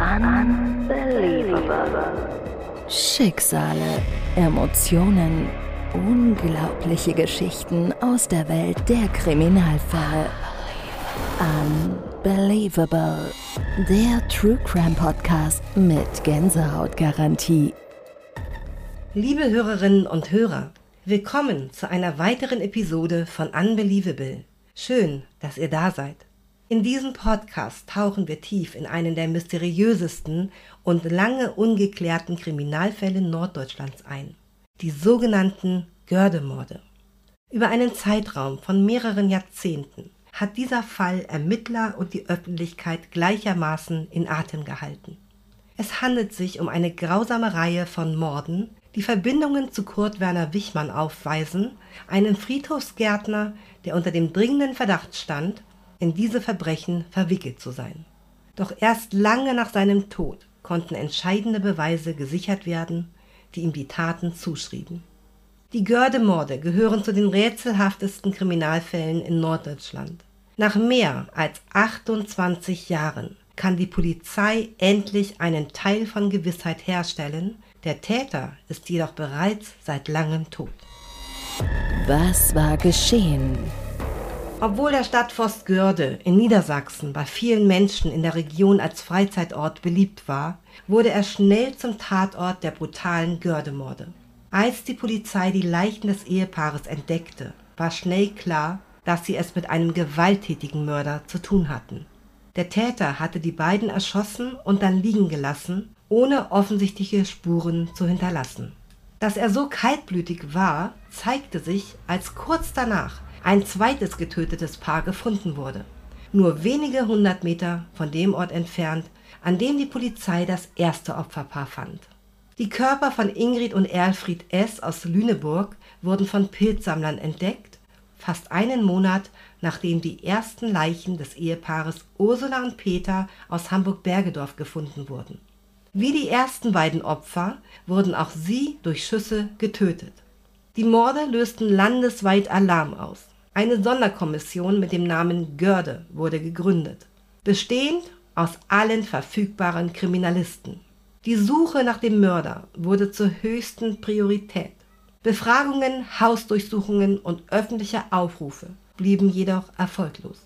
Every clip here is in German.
Unbelievable. Schicksale, Emotionen, unglaubliche Geschichten aus der Welt der Kriminalfälle. Unbelievable. Der True Crime Podcast mit Gänsehautgarantie. Liebe Hörerinnen und Hörer, willkommen zu einer weiteren Episode von Unbelievable. Schön, dass ihr da seid. In diesem Podcast tauchen wir tief in einen der mysteriösesten und lange ungeklärten Kriminalfälle Norddeutschlands ein. Die sogenannten Gördemorde. Über einen Zeitraum von mehreren Jahrzehnten hat dieser Fall Ermittler und die Öffentlichkeit gleichermaßen in Atem gehalten. Es handelt sich um eine grausame Reihe von Morden, die Verbindungen zu Kurt Werner Wichmann aufweisen, einen Friedhofsgärtner, der unter dem dringenden Verdacht stand, in diese Verbrechen verwickelt zu sein. Doch erst lange nach seinem Tod konnten entscheidende Beweise gesichert werden, die ihm die Taten zuschrieben. Die Görde-Morde gehören zu den rätselhaftesten Kriminalfällen in Norddeutschland. Nach mehr als 28 Jahren kann die Polizei endlich einen Teil von Gewissheit herstellen, der Täter ist jedoch bereits seit langem tot. Was war geschehen? Obwohl der Stadtforst Görde in Niedersachsen bei vielen Menschen in der Region als Freizeitort beliebt war, wurde er schnell zum Tatort der brutalen Gördemorde. Als die Polizei die Leichen des Ehepaares entdeckte, war schnell klar, dass sie es mit einem gewalttätigen Mörder zu tun hatten. Der Täter hatte die beiden erschossen und dann liegen gelassen, ohne offensichtliche Spuren zu hinterlassen. Dass er so kaltblütig war, zeigte sich, als kurz danach ein zweites getötetes Paar gefunden wurde, nur wenige hundert Meter von dem Ort entfernt, an dem die Polizei das erste Opferpaar fand. Die Körper von Ingrid und Erlfried S. aus Lüneburg wurden von Pilzsammlern entdeckt, fast einen Monat nachdem die ersten Leichen des Ehepaares Ursula und Peter aus Hamburg-Bergedorf gefunden wurden. Wie die ersten beiden Opfer wurden auch sie durch Schüsse getötet. Die Morde lösten landesweit Alarm aus. Eine Sonderkommission mit dem Namen Görde wurde gegründet, bestehend aus allen verfügbaren Kriminalisten. Die Suche nach dem Mörder wurde zur höchsten Priorität. Befragungen, Hausdurchsuchungen und öffentliche Aufrufe blieben jedoch erfolglos.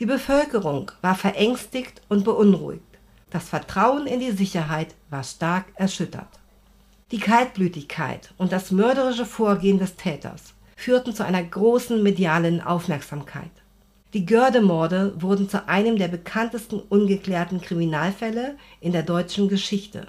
Die Bevölkerung war verängstigt und beunruhigt. Das Vertrauen in die Sicherheit war stark erschüttert. Die Kaltblütigkeit und das mörderische Vorgehen des Täters führten zu einer großen medialen Aufmerksamkeit. Die Görde-Morde wurden zu einem der bekanntesten ungeklärten Kriminalfälle in der deutschen Geschichte.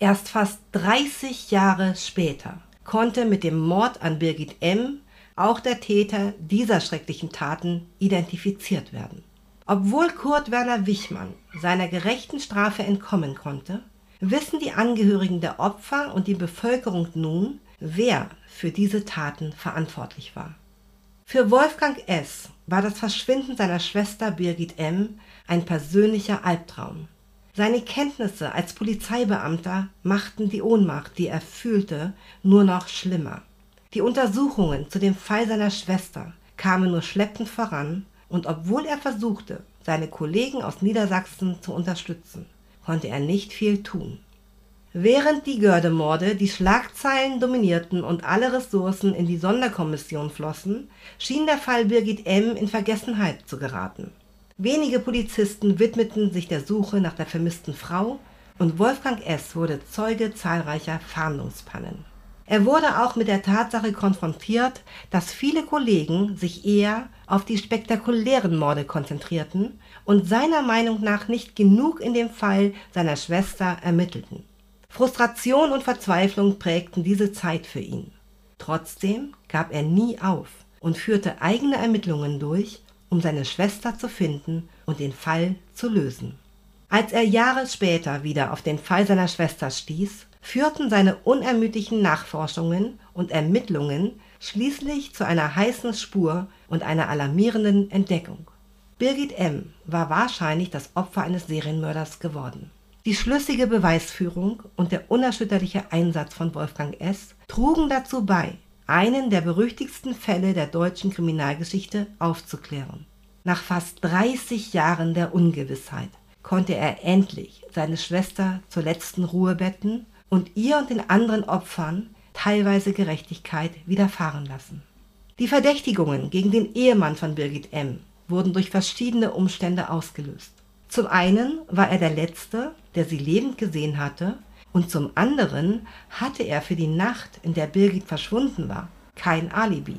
Erst fast 30 Jahre später konnte mit dem Mord an Birgit M. auch der Täter dieser schrecklichen Taten identifiziert werden. Obwohl Kurt Werner Wichmann seiner gerechten Strafe entkommen konnte, wissen die Angehörigen der Opfer und die Bevölkerung nun, wer für diese Taten verantwortlich war. Für Wolfgang S. war das Verschwinden seiner Schwester Birgit M. ein persönlicher Albtraum. Seine Kenntnisse als Polizeibeamter machten die Ohnmacht, die er fühlte, nur noch schlimmer. Die Untersuchungen zu dem Fall seiner Schwester kamen nur schleppend voran, und obwohl er versuchte, seine Kollegen aus Niedersachsen zu unterstützen, konnte er nicht viel tun. Während die Gördemorde die Schlagzeilen dominierten und alle Ressourcen in die Sonderkommission flossen, schien der Fall Birgit M. in Vergessenheit zu geraten. Wenige Polizisten widmeten sich der Suche nach der vermissten Frau und Wolfgang S. wurde Zeuge zahlreicher Fahndungspannen. Er wurde auch mit der Tatsache konfrontiert, dass viele Kollegen sich eher auf die spektakulären Morde konzentrierten und seiner Meinung nach nicht genug in dem Fall seiner Schwester ermittelten. Frustration und Verzweiflung prägten diese Zeit für ihn. Trotzdem gab er nie auf und führte eigene Ermittlungen durch, um seine Schwester zu finden und den Fall zu lösen. Als er Jahre später wieder auf den Fall seiner Schwester stieß, führten seine unermüdlichen Nachforschungen und Ermittlungen schließlich zu einer heißen Spur und einer alarmierenden Entdeckung. Birgit M. war wahrscheinlich das Opfer eines Serienmörders geworden. Die schlüssige Beweisführung und der unerschütterliche Einsatz von Wolfgang S. trugen dazu bei, einen der berüchtigsten Fälle der deutschen Kriminalgeschichte aufzuklären. Nach fast 30 Jahren der Ungewissheit konnte er endlich seine Schwester zur letzten Ruhe betten und ihr und den anderen Opfern teilweise Gerechtigkeit widerfahren lassen. Die Verdächtigungen gegen den Ehemann von Birgit M. wurden durch verschiedene Umstände ausgelöst. Zum einen war er der Letzte, der sie lebend gesehen hatte, und zum anderen hatte er für die Nacht, in der Birgit verschwunden war, kein Alibi.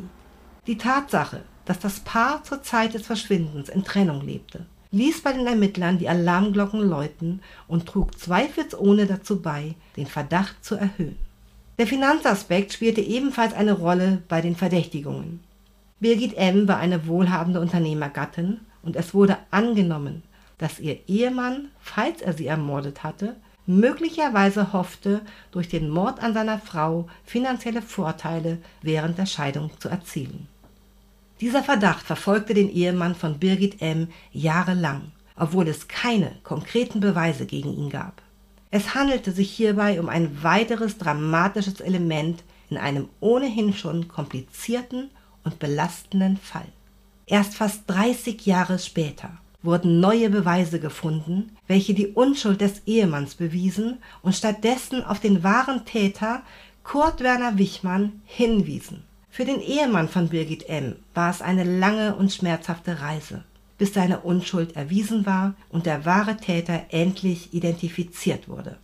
Die Tatsache, dass das Paar zur Zeit des Verschwindens in Trennung lebte, ließ bei den Ermittlern die Alarmglocken läuten und trug zweifelsohne dazu bei, den Verdacht zu erhöhen. Der Finanzaspekt spielte ebenfalls eine Rolle bei den Verdächtigungen. Birgit M. war eine wohlhabende Unternehmergattin und es wurde angenommen, dass ihr Ehemann, falls er sie ermordet hatte, möglicherweise hoffte, durch den Mord an seiner Frau finanzielle Vorteile während der Scheidung zu erzielen. Dieser Verdacht verfolgte den Ehemann von Birgit M. jahrelang, obwohl es keine konkreten Beweise gegen ihn gab. Es handelte sich hierbei um ein weiteres dramatisches Element in einem ohnehin schon komplizierten und belastenden Fall. Erst fast 30 Jahre später wurden neue Beweise gefunden, welche die Unschuld des Ehemanns bewiesen und stattdessen auf den wahren Täter Kurt Werner Wichmann hinwiesen. Für den Ehemann von Birgit M. war es eine lange und schmerzhafte Reise, bis seine Unschuld erwiesen war und der wahre Täter endlich identifiziert wurde.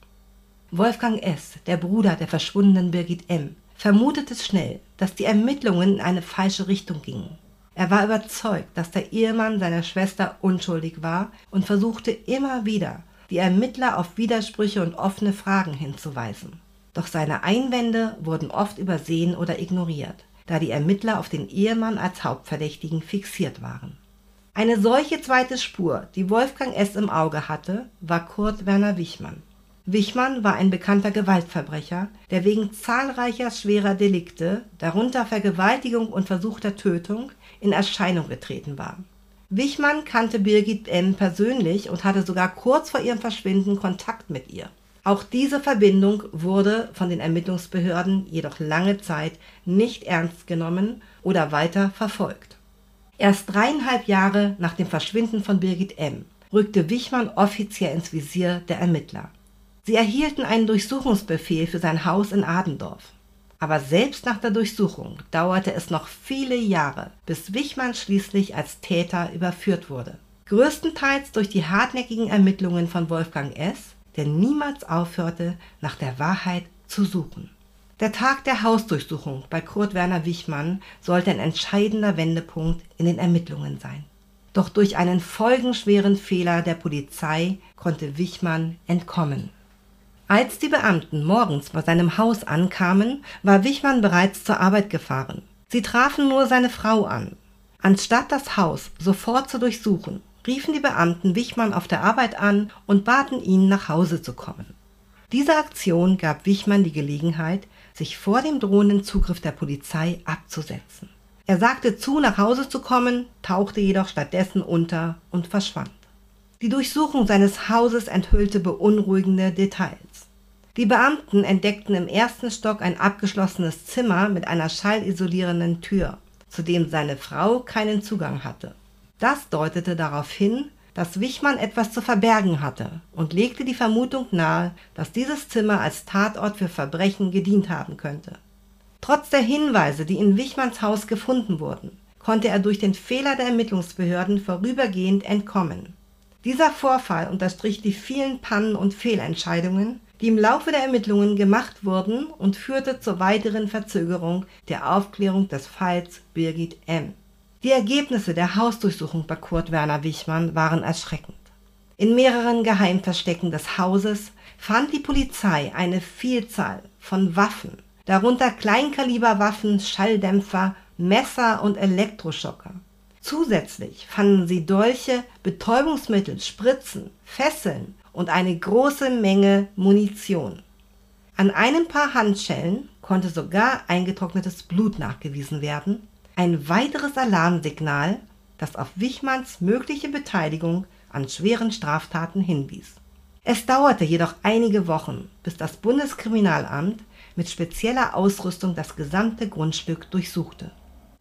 Wolfgang S., der Bruder der verschwundenen Birgit M., vermutete schnell, dass die Ermittlungen in eine falsche Richtung gingen. Er war überzeugt, dass der Ehemann seiner Schwester unschuldig war und versuchte immer wieder, die Ermittler auf Widersprüche und offene Fragen hinzuweisen. Doch seine Einwände wurden oft übersehen oder ignoriert, da die Ermittler auf den Ehemann als Hauptverdächtigen fixiert waren. Eine solche zweite Spur, die Wolfgang S. im Auge hatte, war Kurt Werner Wichmann. Wichmann war ein bekannter Gewaltverbrecher, der wegen zahlreicher schwerer Delikte, darunter Vergewaltigung und versuchter Tötung, in Erscheinung getreten war. Wichmann kannte Birgit M. persönlich und hatte sogar kurz vor ihrem Verschwinden Kontakt mit ihr. Auch diese Verbindung wurde von den Ermittlungsbehörden jedoch lange Zeit nicht ernst genommen oder weiter verfolgt. Erst dreieinhalb Jahre nach dem Verschwinden von Birgit M. rückte Wichmann offiziell ins Visier der Ermittler. Sie erhielten einen Durchsuchungsbefehl für sein Haus in Adendorf. Aber selbst nach der Durchsuchung dauerte es noch viele Jahre, bis Wichmann schließlich als Täter überführt wurde. Größtenteils durch die hartnäckigen Ermittlungen von Wolfgang S., der niemals aufhörte, nach der Wahrheit zu suchen. Der Tag der Hausdurchsuchung bei Kurt Werner Wichmann sollte ein entscheidender Wendepunkt in den Ermittlungen sein. Doch durch einen folgenschweren Fehler der Polizei konnte Wichmann entkommen. Als die Beamten morgens bei seinem Haus ankamen, war Wichmann bereits zur Arbeit gefahren. Sie trafen nur seine Frau an. Anstatt das Haus sofort zu durchsuchen, riefen die Beamten Wichmann auf der Arbeit an und baten ihn, nach Hause zu kommen. Diese Aktion gab Wichmann die Gelegenheit, sich vor dem drohenden Zugriff der Polizei abzusetzen. Er sagte zu, nach Hause zu kommen, tauchte jedoch stattdessen unter und verschwand. Die Durchsuchung seines Hauses enthüllte beunruhigende Details. Die Beamten entdeckten im ersten Stock ein abgeschlossenes Zimmer mit einer schallisolierenden Tür, zu dem seine Frau keinen Zugang hatte. Das deutete darauf hin, dass Wichmann etwas zu verbergen hatte und legte die Vermutung nahe, dass dieses Zimmer als Tatort für Verbrechen gedient haben könnte. Trotz der Hinweise, die in Wichmanns Haus gefunden wurden, konnte er durch den Fehler der Ermittlungsbehörden vorübergehend entkommen. Dieser Vorfall unterstrich die vielen Pannen und Fehlentscheidungen, die im Laufe der Ermittlungen gemacht wurden und führte zur weiteren Verzögerung der Aufklärung des Falls Birgit M. Die Ergebnisse der Hausdurchsuchung bei Kurt Werner Wichmann waren erschreckend. In mehreren Geheimverstecken des Hauses fand die Polizei eine Vielzahl von Waffen, darunter Kleinkaliberwaffen, Schalldämpfer, Messer und Elektroschocker. Zusätzlich fanden sie Dolche, Betäubungsmittel, Spritzen, Fesseln und eine große Menge Munition. An einem Paar Handschellen konnte sogar eingetrocknetes Blut nachgewiesen werden, ein weiteres Alarmsignal, das auf Wichmanns mögliche Beteiligung an schweren Straftaten hinwies. Es dauerte jedoch einige Wochen, bis das Bundeskriminalamt mit spezieller Ausrüstung das gesamte Grundstück durchsuchte.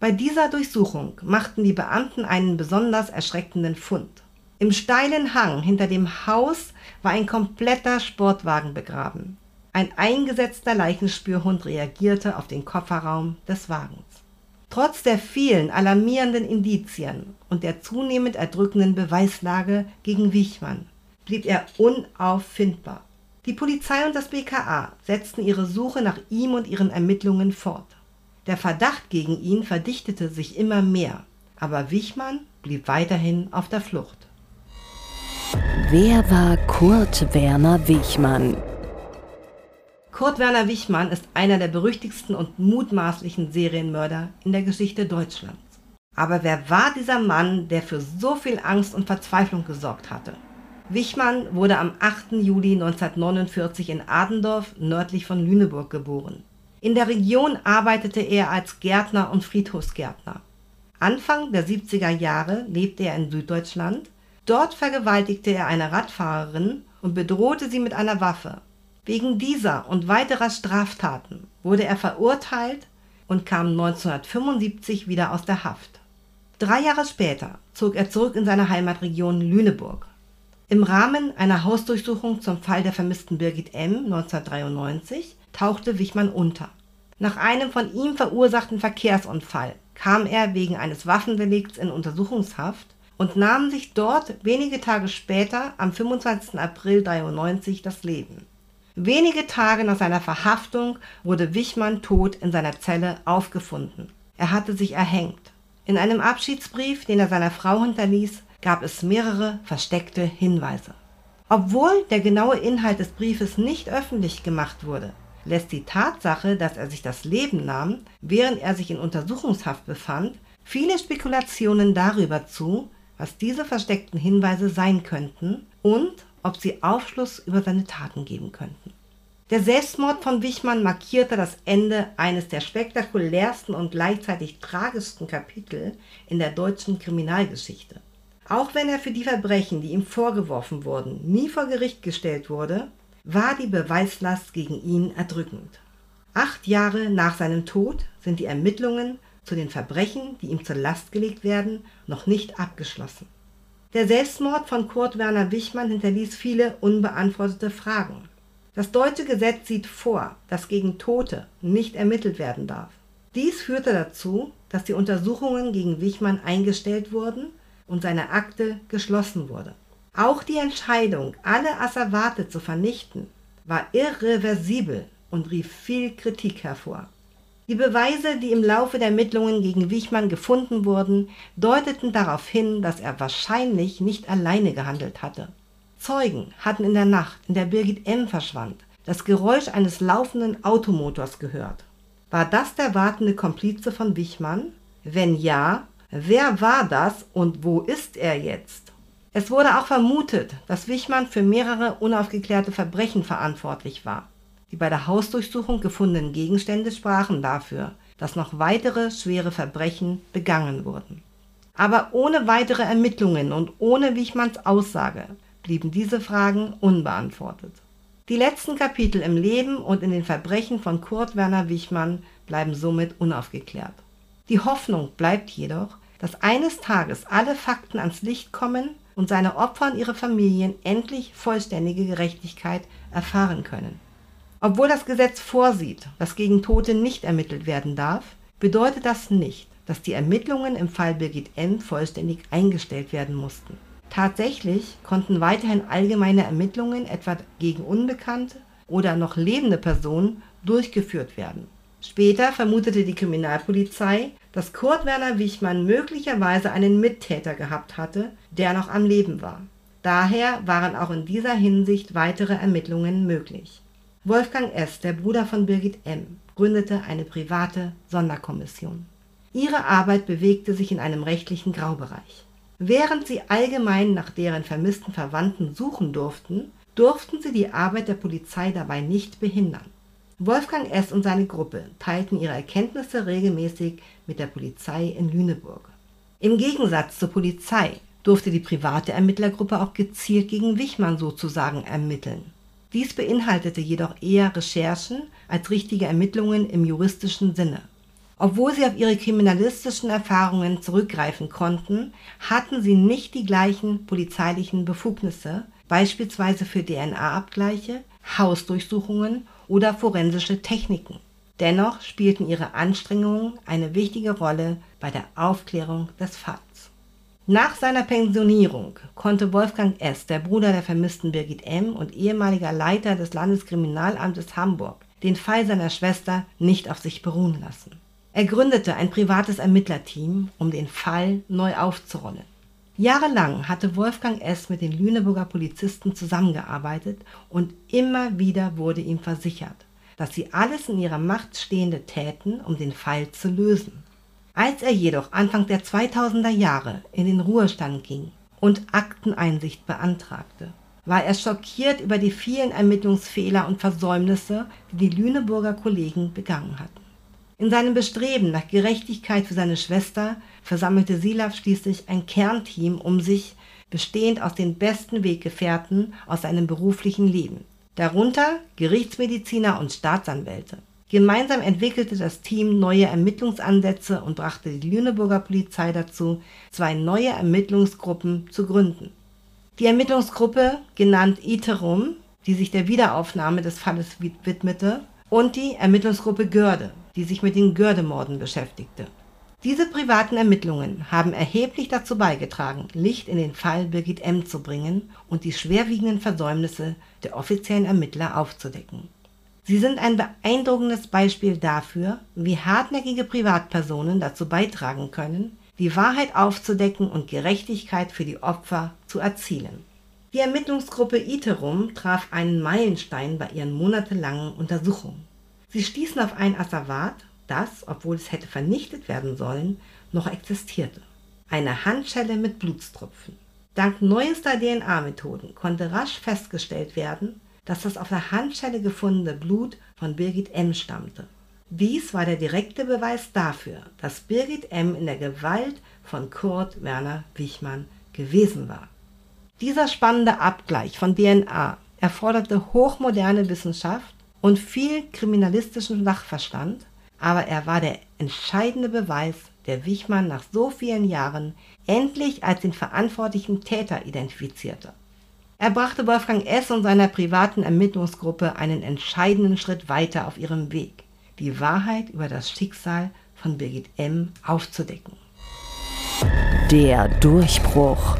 Bei dieser Durchsuchung machten die Beamten einen besonders erschreckenden Fund. Im steilen Hang hinter dem Haus war ein kompletter Sportwagen begraben. Ein eingesetzter Leichenspürhund reagierte auf den Kofferraum des Wagens. Trotz der vielen alarmierenden Indizien und der zunehmend erdrückenden Beweislage gegen Wichmann blieb er unauffindbar. Die Polizei und das BKA setzten ihre Suche nach ihm und ihren Ermittlungen fort. Der Verdacht gegen ihn verdichtete sich immer mehr, aber Wichmann blieb weiterhin auf der Flucht. Wer war Kurt Werner Wichmann? Kurt Werner Wichmann ist einer der berüchtigsten und mutmaßlichen Serienmörder in der Geschichte Deutschlands. Aber wer war dieser Mann, der für so viel Angst und Verzweiflung gesorgt hatte? Wichmann wurde am 8. Juli 1949 in Adendorf nördlich von Lüneburg geboren. In der Region arbeitete er als Gärtner und Friedhofsgärtner. Anfang der 70er Jahre lebte er in Süddeutschland. Dort vergewaltigte er eine Radfahrerin und bedrohte sie mit einer Waffe. Wegen dieser und weiterer Straftaten wurde er verurteilt und kam 1975 wieder aus der Haft. Drei Jahre später zog er zurück in seine Heimatregion Lüneburg. Im Rahmen einer Hausdurchsuchung zum Fall der vermissten Birgit M. 1993 tauchte Wichmann unter. Nach einem von ihm verursachten Verkehrsunfall kam er wegen eines Waffendelikts in Untersuchungshaft und nahm sich dort wenige Tage später am 25. April 1993 das Leben. Wenige Tage nach seiner Verhaftung wurde Wichmann tot in seiner Zelle aufgefunden. Er hatte sich erhängt. In einem Abschiedsbrief, den er seiner Frau hinterließ, gab es mehrere versteckte Hinweise. Obwohl der genaue Inhalt des Briefes nicht öffentlich gemacht wurde, lässt die Tatsache, dass er sich das Leben nahm, während er sich in Untersuchungshaft befand, viele Spekulationen darüber zu, was diese versteckten Hinweise sein könnten und ob sie Aufschluss über seine Taten geben könnten. Der Selbstmord von Wichmann markierte das Ende eines der spektakulärsten und gleichzeitig tragischsten Kapitel in der deutschen Kriminalgeschichte. Auch wenn er für die Verbrechen, die ihm vorgeworfen wurden, nie vor Gericht gestellt wurde, war die Beweislast gegen ihn erdrückend. Acht Jahre nach seinem Tod sind die Ermittlungen zu den Verbrechen, die ihm zur Last gelegt werden, noch nicht abgeschlossen. Der Selbstmord von Kurt Werner Wichmann hinterließ viele unbeantwortete Fragen. Das deutsche Gesetz sieht vor, dass gegen Tote nicht ermittelt werden darf. Dies führte dazu, dass die Untersuchungen gegen Wichmann eingestellt wurden und seine Akte geschlossen wurde. Auch die Entscheidung, alle Asservate zu vernichten, war irreversibel und rief viel Kritik hervor. Die Beweise, die im Laufe der Ermittlungen gegen Wichmann gefunden wurden, deuteten darauf hin, dass er wahrscheinlich nicht alleine gehandelt hatte. Zeugen hatten in der Nacht, in der Birgit M. verschwand, das Geräusch eines laufenden Automotors gehört. War das der wartende Komplize von Wichmann? Wenn ja, Wer war das und wo ist er jetzt? Es wurde auch vermutet, dass Wichmann für mehrere unaufgeklärte Verbrechen verantwortlich war. Die bei der Hausdurchsuchung gefundenen Gegenstände sprachen dafür, dass noch weitere schwere Verbrechen begangen wurden. Aber ohne weitere Ermittlungen und ohne Wichmanns Aussage blieben diese Fragen unbeantwortet. Die letzten Kapitel im Leben und in den Verbrechen von Kurt Werner Wichmann bleiben somit unaufgeklärt. Die Hoffnung bleibt jedoch, dass eines Tages alle Fakten ans Licht kommen und seine Opfer und ihre Familien endlich vollständige Gerechtigkeit erfahren können. Obwohl das Gesetz vorsieht, dass gegen Tote nicht ermittelt werden darf, bedeutet das nicht, dass die Ermittlungen im Fall Birgit M. vollständig eingestellt werden mussten. Tatsächlich konnten weiterhin allgemeine Ermittlungen etwa gegen unbekannte oder noch lebende Personen durchgeführt werden. Später vermutete die Kriminalpolizei, dass Kurt Werner Wichmann möglicherweise einen Mittäter gehabt hatte, der noch am Leben war. Daher waren auch in dieser Hinsicht weitere Ermittlungen möglich. Wolfgang S., der Bruder von Birgit M., gründete eine private Sonderkommission. Ihre Arbeit bewegte sich in einem rechtlichen Graubereich. Während sie allgemein nach deren vermissten Verwandten suchen durften, durften sie die Arbeit der Polizei dabei nicht behindern. Wolfgang S. und seine Gruppe teilten ihre Erkenntnisse regelmäßig mit der Polizei in Lüneburg. Im Gegensatz zur Polizei durfte die private Ermittlergruppe auch gezielt gegen Wichmann sozusagen ermitteln. Dies beinhaltete jedoch eher Recherchen als richtige Ermittlungen im juristischen Sinne. Obwohl sie auf ihre kriminalistischen Erfahrungen zurückgreifen konnten, hatten sie nicht die gleichen polizeilichen Befugnisse, beispielsweise für DNA-Abgleiche, Hausdurchsuchungen oder forensische Techniken. Dennoch spielten ihre Anstrengungen eine wichtige Rolle bei der Aufklärung des Falls. Nach seiner Pensionierung konnte Wolfgang S., der Bruder der vermissten Birgit M. und ehemaliger Leiter des Landeskriminalamtes Hamburg, den Fall seiner Schwester nicht auf sich beruhen lassen. Er gründete ein privates Ermittlerteam, um den Fall neu aufzurollen. Jahrelang hatte Wolfgang S. mit den Lüneburger Polizisten zusammengearbeitet und immer wieder wurde ihm versichert, dass sie alles in ihrer Macht Stehende täten, um den Fall zu lösen. Als er jedoch Anfang der 2000er Jahre in den Ruhestand ging und Akteneinsicht beantragte, war er schockiert über die vielen Ermittlungsfehler und Versäumnisse, die die Lüneburger Kollegen begangen hatten. In seinem Bestreben nach Gerechtigkeit für seine Schwester versammelte Silaf schließlich ein Kernteam um sich, bestehend aus den besten Weggefährten aus seinem beruflichen Leben, darunter Gerichtsmediziner und Staatsanwälte. Gemeinsam entwickelte das Team neue Ermittlungsansätze und brachte die Lüneburger Polizei dazu, zwei neue Ermittlungsgruppen zu gründen. Die Ermittlungsgruppe, genannt Iterum, die sich der Wiederaufnahme des Falles widmete, und die Ermittlungsgruppe Görde, die sich mit den Gördemorden beschäftigte. Diese privaten Ermittlungen haben erheblich dazu beigetragen, Licht in den Fall Birgit M. zu bringen und die schwerwiegenden Versäumnisse der offiziellen Ermittler aufzudecken. Sie sind ein beeindruckendes Beispiel dafür, wie hartnäckige Privatpersonen dazu beitragen können, die Wahrheit aufzudecken und Gerechtigkeit für die Opfer zu erzielen. Die Ermittlungsgruppe Iterum traf einen Meilenstein bei ihren monatelangen Untersuchungen. Sie stießen auf ein Asservat, das, obwohl es hätte vernichtet werden sollen, noch existierte. Eine Handschelle mit Blutstropfen. Dank neuester DNA-Methoden konnte rasch festgestellt werden, dass das auf der Handschelle gefundene Blut von Birgit M. stammte. Dies war der direkte Beweis dafür, dass Birgit M. in der Gewalt von Kurt Werner Wichmann gewesen war. Dieser spannende Abgleich von DNA erforderte hochmoderne Wissenschaft und viel kriminalistischen Sachverstand, aber er war der entscheidende Beweis, der Wichmann nach so vielen Jahren endlich als den verantwortlichen Täter identifizierte. Er brachte Wolfgang S. und seiner privaten Ermittlungsgruppe einen entscheidenden Schritt weiter auf ihrem Weg, die Wahrheit über das Schicksal von Birgit M. aufzudecken. Der Durchbruch.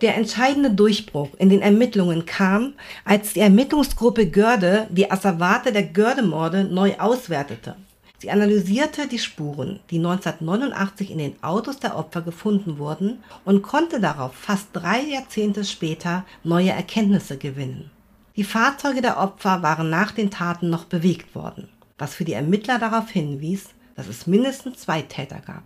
Der entscheidende Durchbruch in den Ermittlungen kam, als die Ermittlungsgruppe Görde die Asservate der Görde-Morde neu auswertete. Sie analysierte die Spuren, die 1989 in den Autos der Opfer gefunden wurden und konnte darauf fast drei Jahrzehnte später neue Erkenntnisse gewinnen. Die Fahrzeuge der Opfer waren nach den Taten noch bewegt worden, was für die Ermittler darauf hinwies, dass es mindestens zwei Täter gab.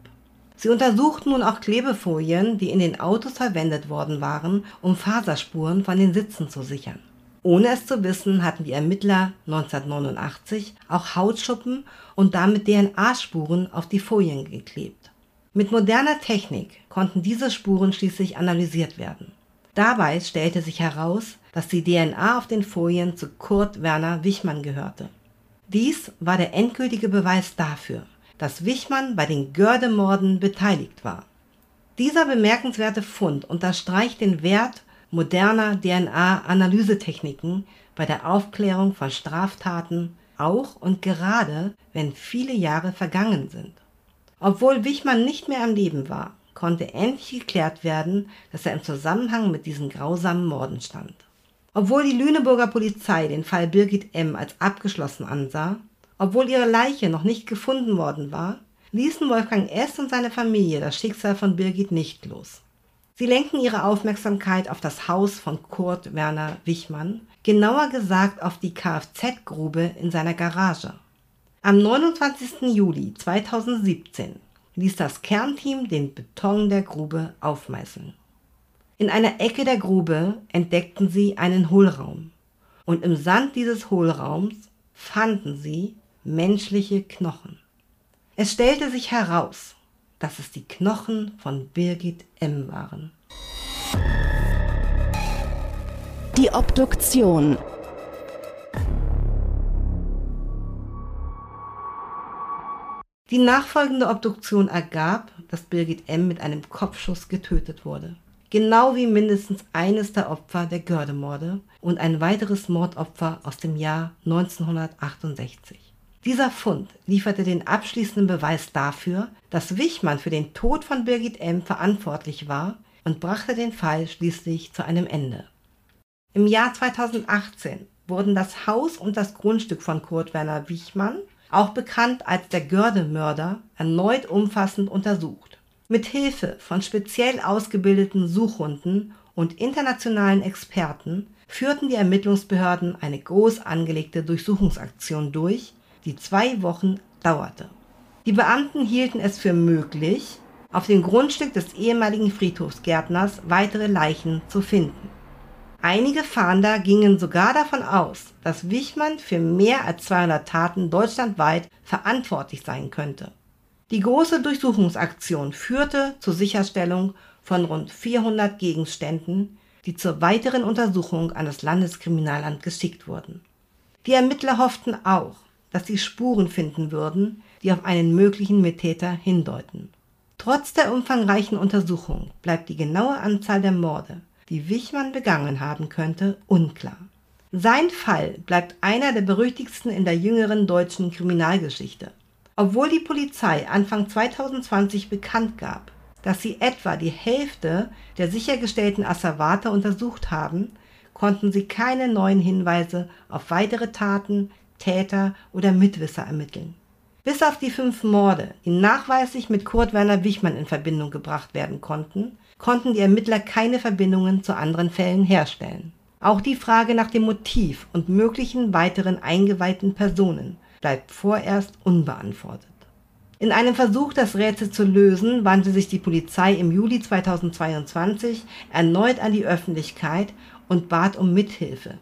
Sie untersuchten nun auch Klebefolien, die in den Autos verwendet worden waren, um Faserspuren von den Sitzen zu sichern. Ohne es zu wissen, hatten die Ermittler 1989 auch Hautschuppen und damit DNA-Spuren auf die Folien geklebt. Mit moderner Technik konnten diese Spuren schließlich analysiert werden. Dabei stellte sich heraus, dass die DNA auf den Folien zu Kurt Werner Wichmann gehörte. Dies war der endgültige Beweis dafür, dass Wichmann bei den Gördemorden beteiligt war. Dieser bemerkenswerte Fund unterstreicht den Wert moderner DNA-Analysetechniken bei der Aufklärung von Straftaten, auch und gerade wenn viele Jahre vergangen sind. Obwohl Wichmann nicht mehr am Leben war, konnte endlich geklärt werden, dass er im Zusammenhang mit diesen grausamen Morden stand. Obwohl die Lüneburger Polizei den Fall Birgit M. als abgeschlossen ansah, obwohl ihre Leiche noch nicht gefunden worden war, ließen Wolfgang S. und seine Familie das Schicksal von Birgit nicht los. Sie lenken ihre Aufmerksamkeit auf das Haus von Kurt Werner Wichmann, genauer gesagt auf die Kfz-Grube in seiner Garage. Am 29. Juli 2017 ließ das Kernteam den Beton der Grube aufmeißeln. In einer Ecke der Grube entdeckten sie einen Hohlraum. Und im Sand dieses Hohlraums fanden sie menschliche Knochen. Es stellte sich heraus, dass es die Knochen von Birgit M. waren. Die Obduktion. Die nachfolgende Obduktion ergab, dass Birgit M. mit einem Kopfschuss getötet wurde. Genau wie mindestens eines der Opfer der Gördemorde und ein weiteres Mordopfer aus dem Jahr 1968. Dieser Fund lieferte den abschließenden Beweis dafür, dass Wichmann für den Tod von Birgit M. verantwortlich war und brachte den Fall schließlich zu einem Ende. Im Jahr 2018 wurden das Haus und das Grundstück von Kurt Werner Wichmann, auch bekannt als der Gördemörder, erneut umfassend untersucht. Mit Hilfe von speziell ausgebildeten Suchhunden und internationalen Experten führten die Ermittlungsbehörden eine groß angelegte Durchsuchungsaktion durch, die zwei Wochen dauerte. Die Beamten hielten es für möglich, auf dem Grundstück des ehemaligen Friedhofsgärtners weitere Leichen zu finden. Einige Fahnder gingen sogar davon aus, dass Wichmann für mehr als 200 Taten deutschlandweit verantwortlich sein könnte. Die große Durchsuchungsaktion führte zur Sicherstellung von rund 400 Gegenständen, die zur weiteren Untersuchung an das Landeskriminalamt geschickt wurden. Die Ermittler hofften auch, dass sie Spuren finden würden, die auf einen möglichen Mittäter hindeuten. Trotz der umfangreichen Untersuchung bleibt die genaue Anzahl der Morde, die Wichmann begangen haben könnte, unklar. Sein Fall bleibt einer der berüchtigsten in der jüngeren deutschen Kriminalgeschichte. Obwohl die Polizei Anfang 2020 bekannt gab, dass sie etwa die Hälfte der sichergestellten Asservate untersucht haben, konnten sie keine neuen Hinweise auf weitere Taten, Täter oder Mitwisser ermitteln. Bis auf die fünf Morde, die nachweislich mit Kurt Werner Wichmann in Verbindung gebracht werden konnten, konnten die Ermittler keine Verbindungen zu anderen Fällen herstellen. Auch die Frage nach dem Motiv und möglichen weiteren eingeweihten Personen bleibt vorerst unbeantwortet. In einem Versuch, das Rätsel zu lösen, wandte sich die Polizei im Juli 2022 erneut an die Öffentlichkeit und bat um Mithilfe.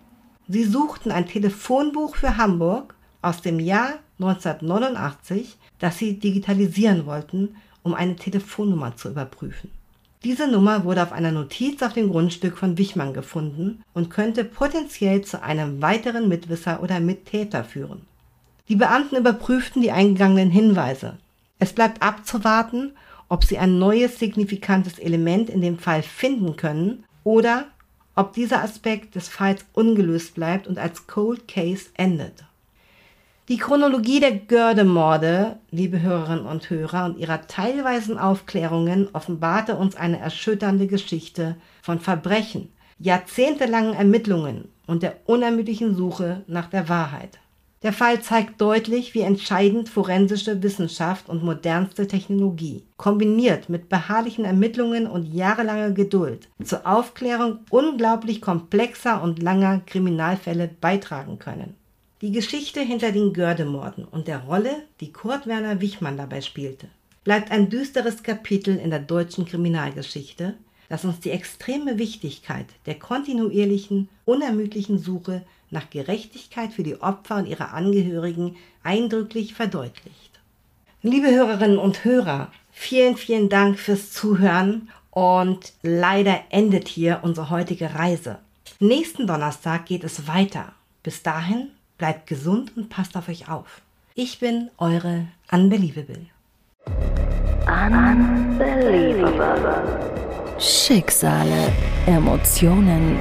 Sie suchten ein Telefonbuch für Hamburg aus dem Jahr 1989, das sie digitalisieren wollten, um eine Telefonnummer zu überprüfen. Diese Nummer wurde auf einer Notiz auf dem Grundstück von Wichmann gefunden und könnte potenziell zu einem weiteren Mitwisser oder Mittäter führen. Die Beamten überprüften die eingegangenen Hinweise. Es bleibt abzuwarten, ob sie ein neues signifikantes Element in dem Fall finden können oder ob dieser Aspekt des Falls ungelöst bleibt und als Cold Case endet. Die Chronologie der Gördemorde, liebe Hörerinnen und Hörer, und ihrer teilweisen Aufklärungen offenbarte uns eine erschütternde Geschichte von Verbrechen, jahrzehntelangen Ermittlungen und der unermüdlichen Suche nach der Wahrheit. Der Fall zeigt deutlich, wie entscheidend forensische Wissenschaft und modernste Technologie, kombiniert mit beharrlichen Ermittlungen und jahrelanger Geduld, zur Aufklärung unglaublich komplexer und langer Kriminalfälle beitragen können. Die Geschichte hinter den Gördemorden und der Rolle, die Kurt Werner Wichmann dabei spielte, bleibt ein düsteres Kapitel in der deutschen Kriminalgeschichte, das uns die extreme Wichtigkeit der kontinuierlichen, unermüdlichen Suche nach Gerechtigkeit für die Opfer und ihre Angehörigen eindrücklich verdeutlicht. Liebe Hörerinnen und Hörer, vielen, vielen Dank fürs Zuhören und leider endet hier unsere heutige Reise. Nächsten Donnerstag geht es weiter. Bis dahin Bleibt gesund und passt auf euch auf. Ich bin eure Unbelievable. Unbelievable. Schicksale, Emotionen,